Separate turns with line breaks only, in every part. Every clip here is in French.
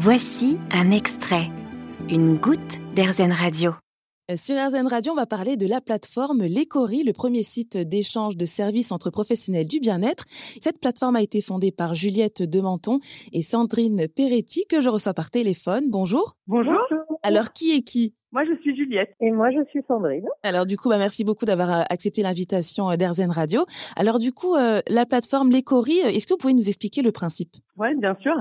Voici un extrait, une goutte d'Airzen Radio.
Sur RZN Radio, on va parler de la plateforme L'Ecory, le premier site d'échange de services entre professionnels du bien-être. Cette plateforme a été fondée par Juliette Dementon et Sandrine Peretti, que je reçois par téléphone. Bonjour.
Bonjour.
Alors, qui est qui?
Moi, je suis Juliette.
Et moi, je suis Sandrine.
Alors, du coup, bah, merci beaucoup d'avoir euh, accepté l'invitation euh, d'Airzen Radio. Alors, du coup, euh, la plateforme L'Ecory, est-ce que vous pouvez nous expliquer le principe?
Oui, bien sûr.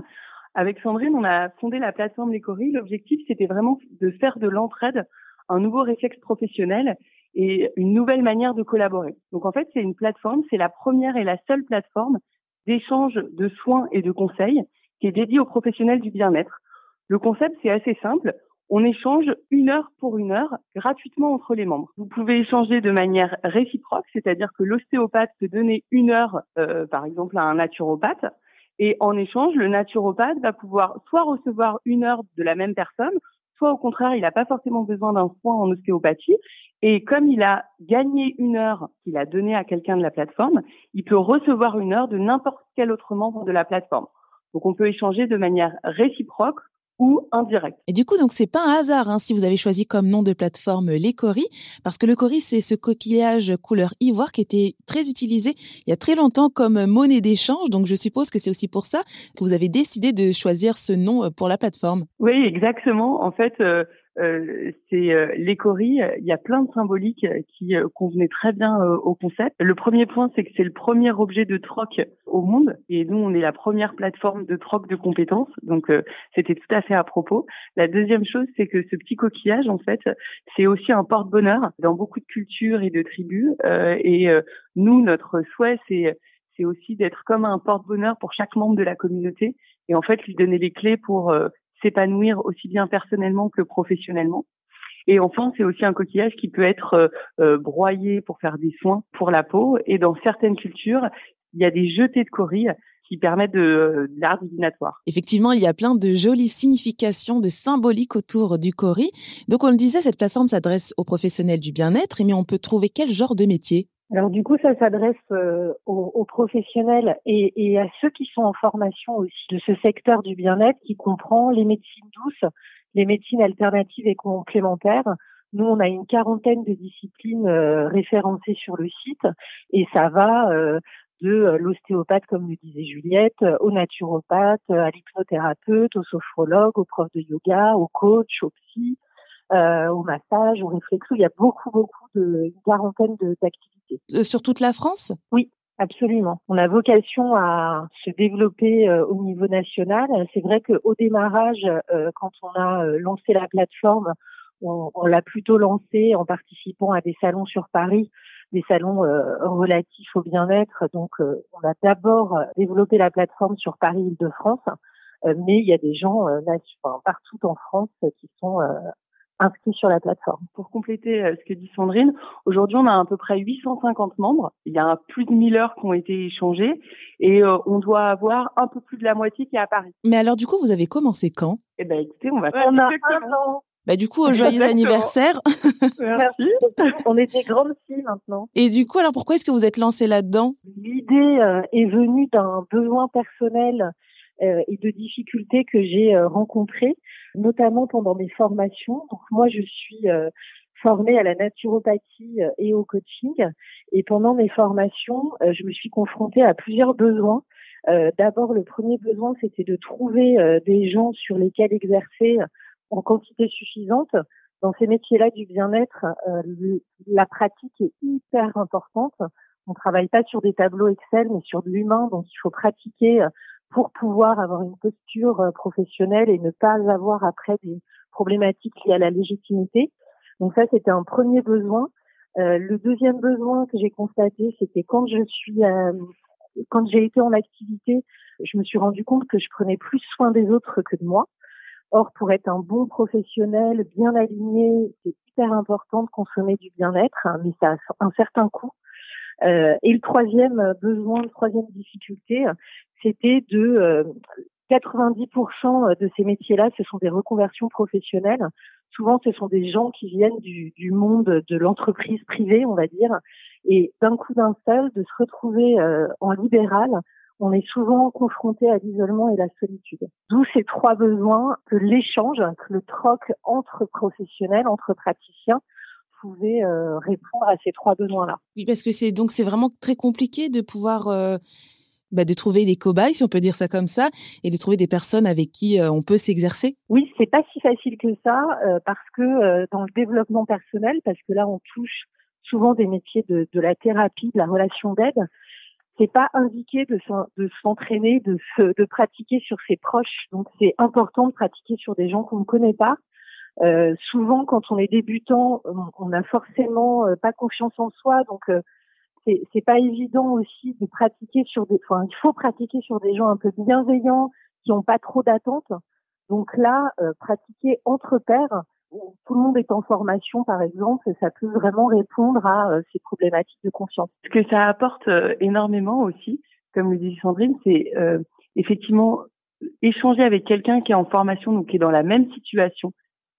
Avec Sandrine, on a fondé la plateforme L'Ecory. L'objectif, c'était vraiment de faire de l'entraide un nouveau réflexe professionnel et une nouvelle manière de collaborer. Donc en fait, c'est une plateforme, c'est la première et la seule plateforme d'échange de soins et de conseils qui est dédiée aux professionnels du bien-être. Le concept, c'est assez simple. On échange une heure pour une heure gratuitement entre les membres. Vous pouvez échanger de manière réciproque, c'est-à-dire que l'ostéopathe peut donner une heure, euh, par exemple, à un naturopathe, et en échange, le naturopathe va pouvoir soit recevoir une heure de la même personne, soit au contraire, il n'a pas forcément besoin d'un soin en ostéopathie. Et comme il a gagné une heure qu'il a donnée à quelqu'un de la plateforme, il peut recevoir une heure de n'importe quel autre membre de la plateforme. Donc on peut échanger de manière réciproque ou indirect.
Et du coup, donc c'est pas un hasard hein, si vous avez choisi comme nom de plateforme les parce que le cori c'est ce coquillage couleur ivoire qui était très utilisé il y a très longtemps comme monnaie d'échange. Donc je suppose que c'est aussi pour ça que vous avez décidé de choisir ce nom euh, pour la plateforme.
Oui, exactement. En fait, euh, euh, c'est euh, l'écorie. Il y a plein de symboliques qui euh, convenaient très bien au concept. Le premier point, c'est que c'est le premier objet de troc au monde, et nous, on est la première plateforme de troc de compétences, donc c'était tout à fait à propos. La deuxième chose, c'est que ce petit coquillage, en fait, c'est aussi un porte-bonheur dans beaucoup de cultures et de tribus. et nous, notre souhait, c'est c'est aussi d'être comme un porte-bonheur pour chaque membre de la communauté et en fait lui donner les clés pour s'épanouir aussi bien personnellement que professionnellement. Et enfin, c'est aussi un coquillage qui peut être euh, euh, broyé pour faire des soins pour la peau. Et dans certaines cultures, il y a des jetés de coris qui permettent de, l'art divinatoire.
Effectivement, il y a plein de jolies significations, de symboliques autour du cori. Donc, on le disait, cette plateforme s'adresse aux professionnels du bien-être, mais on peut trouver quel genre de métier?
Alors du coup, ça s'adresse euh, aux, professionnels et, et, à ceux qui sont en formation aussi de ce secteur du bien-être qui comprend les médecines douces, les médecines alternatives et complémentaires. Nous, on a une quarantaine de disciplines euh, référencées sur le site et ça va euh, de l'ostéopathe, comme le disait Juliette, au naturopathe, à l'hypnothérapeute, au sophrologue, au prof de yoga, au coach, au psy, euh, au massage, au réflexo. Il y a beaucoup, beaucoup de, une quarantaine d'activités.
Euh, sur toute la France?
Oui. Absolument. On a vocation à se développer euh, au niveau national. C'est vrai qu'au démarrage, euh, quand on a lancé la plateforme, on, l'a plutôt lancé en participant à des salons sur Paris, des salons relatifs au bien-être. Donc, on a d'abord développé la plateforme sur Paris-Île-de-France, mais il y a des gens partout en France qui sont inscrits sur la plateforme.
Pour compléter euh, ce que dit Sandrine, aujourd'hui on a à peu près 850 membres. Il y a plus de 1000 heures qui ont été échangées et euh, on doit avoir un peu plus de la moitié qui est à Paris.
Mais alors du coup, vous avez commencé quand?
Eh ben écoutez, on va
On a un an.
Bah, du coup, au joyeux anniversaire.
Merci.
On est des grandes filles maintenant.
Et du coup, alors pourquoi est-ce que vous êtes lancée là-dedans?
L'idée euh, est venue d'un besoin personnel euh, et de difficultés que j'ai euh, rencontrées, notamment pendant mes formations. Donc moi, je suis euh, formée à la naturopathie et au coaching. Et pendant mes formations, je me suis confrontée à plusieurs besoins. D'abord, le premier besoin, c'était de trouver des gens sur lesquels exercer en quantité suffisante. Dans ces métiers-là du bien-être, la pratique est hyper importante. On travaille pas sur des tableaux Excel, mais sur de l'humain, donc il faut pratiquer pour pouvoir avoir une posture euh, professionnelle et ne pas avoir après des problématiques liées à la légitimité. Donc ça, c'était un premier besoin. Euh, le deuxième besoin que j'ai constaté, c'était quand je suis, euh, quand j'ai été en activité, je me suis rendu compte que je prenais plus soin des autres que de moi. Or, pour être un bon professionnel, bien aligné, c'est hyper important de consommer du bien-être, hein, mais ça a un certain coût. Euh, et le troisième besoin, la troisième difficulté, c'était de 90% euh, de ces métiers-là, ce sont des reconversions professionnelles. Souvent, ce sont des gens qui viennent du, du monde de l'entreprise privée, on va dire, et d'un coup d'un seul, de se retrouver euh, en libéral, on est souvent confronté à l'isolement et la solitude. D'où ces trois besoins que l'échange, que le troc entre professionnels, entre praticiens, pouvait euh, répondre à ces trois besoins-là.
Oui, parce que c'est donc c'est vraiment très compliqué de pouvoir euh, bah, de trouver des cobayes, si on peut dire ça comme ça, et de trouver des personnes avec qui euh, on peut s'exercer.
Oui, c'est pas si facile que ça parce que dans le développement personnel, parce que là on touche souvent des métiers de, de la thérapie, de la relation d'aide. C'est pas indiqué de s'entraîner, de, de, de pratiquer sur ses proches. Donc c'est important de pratiquer sur des gens qu'on ne connaît pas euh, souvent, quand on est débutant, on n'a forcément euh, pas confiance en soi, donc euh, c'est pas évident aussi de pratiquer sur des. Enfin, il faut pratiquer sur des gens un peu bienveillants qui n'ont pas trop d'attentes. Donc là, euh, pratiquer entre pairs, où tout le monde est en formation, par exemple, ça peut vraiment répondre à ces problématiques de confiance.
Ce que ça apporte énormément aussi, comme le dit Sandrine, c'est effectivement échanger avec quelqu'un qui est en formation, donc qui est dans la même situation,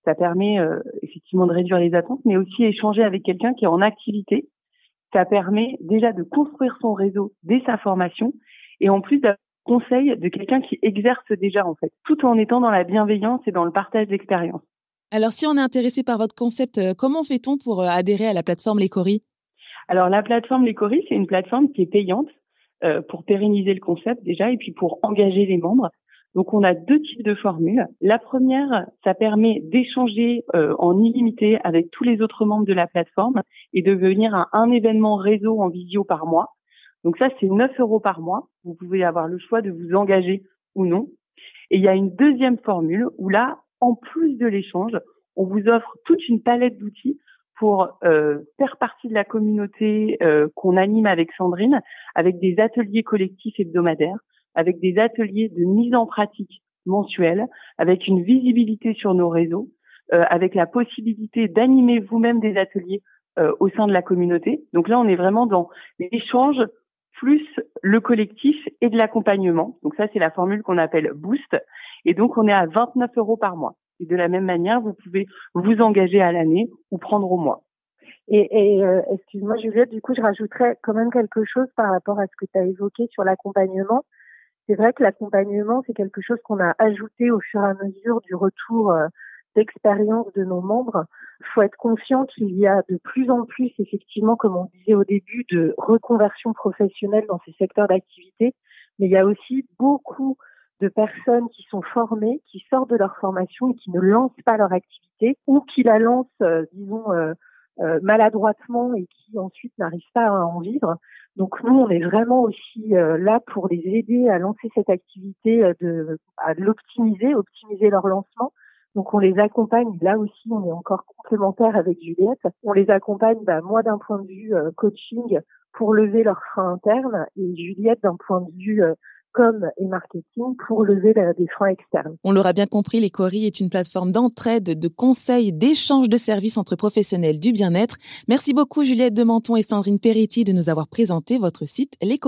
ça permet euh, effectivement de réduire les attentes, mais aussi échanger avec quelqu'un qui est en activité. Ça permet déjà de construire son réseau dès sa formation et en plus d'avoir conseil de quelqu'un qui exerce déjà en fait, tout en étant dans la bienveillance et dans le partage d'expérience.
Alors si on est intéressé par votre concept, euh, comment fait-on pour euh, adhérer à la plateforme Lécory
Alors la plateforme Lécory, c'est une plateforme qui est payante pour pérenniser le concept déjà et puis pour engager les membres. Donc on a deux types de formules. La première, ça permet d'échanger euh, en illimité avec tous les autres membres de la plateforme et de venir à un événement réseau en visio par mois. Donc ça, c'est 9 euros par mois. Vous pouvez avoir le choix de vous engager ou non. Et il y a une deuxième formule où là, en plus de l'échange, on vous offre toute une palette d'outils pour euh, faire partie de la communauté euh, qu'on anime avec Sandrine, avec des ateliers collectifs hebdomadaires, avec des ateliers de mise en pratique mensuelle, avec une visibilité sur nos réseaux, euh, avec la possibilité d'animer vous-même des ateliers euh, au sein de la communauté. Donc là, on est vraiment dans l'échange plus le collectif et de l'accompagnement. Donc ça, c'est la formule qu'on appelle Boost. Et donc, on est à 29 euros par mois. Et de la même manière, vous pouvez vous engager à l'année ou prendre au mois.
Et, et euh, excuse-moi Juliette, du coup, je rajouterais quand même quelque chose par rapport à ce que tu as évoqué sur l'accompagnement. C'est vrai que l'accompagnement, c'est quelque chose qu'on a ajouté au fur et à mesure du retour euh, d'expérience de nos membres. Il faut être conscient qu'il y a de plus en plus, effectivement, comme on disait au début, de reconversion professionnelle dans ces secteurs d'activité, mais il y a aussi beaucoup de personnes qui sont formées, qui sortent de leur formation et qui ne lancent pas leur activité ou qui la lancent, euh, disons, euh, maladroitement et qui ensuite n'arrivent pas à en vivre. Donc nous, on est vraiment aussi euh, là pour les aider à lancer cette activité, euh, de, à l'optimiser, optimiser leur lancement. Donc on les accompagne, là aussi on est encore complémentaire avec Juliette, on les accompagne, bah, moi d'un point de vue euh, coaching pour lever leurs freins internes et Juliette d'un point de vue com et marketing pour lever des freins externes.
On l'aura bien compris, les est une plateforme d'entraide, de conseils, d'échange de services entre professionnels du bien-être. Merci beaucoup Juliette de Menton et Sandrine Peretti de nous avoir présenté votre site Les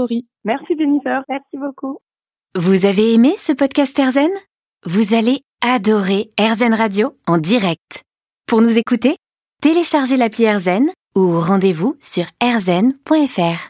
Merci Jennifer, merci beaucoup.
Vous avez aimé ce podcast Erzen Vous allez adorer Erzen Radio en direct. Pour nous écouter, téléchargez l'appli Erzen ou rendez-vous sur erzen.fr.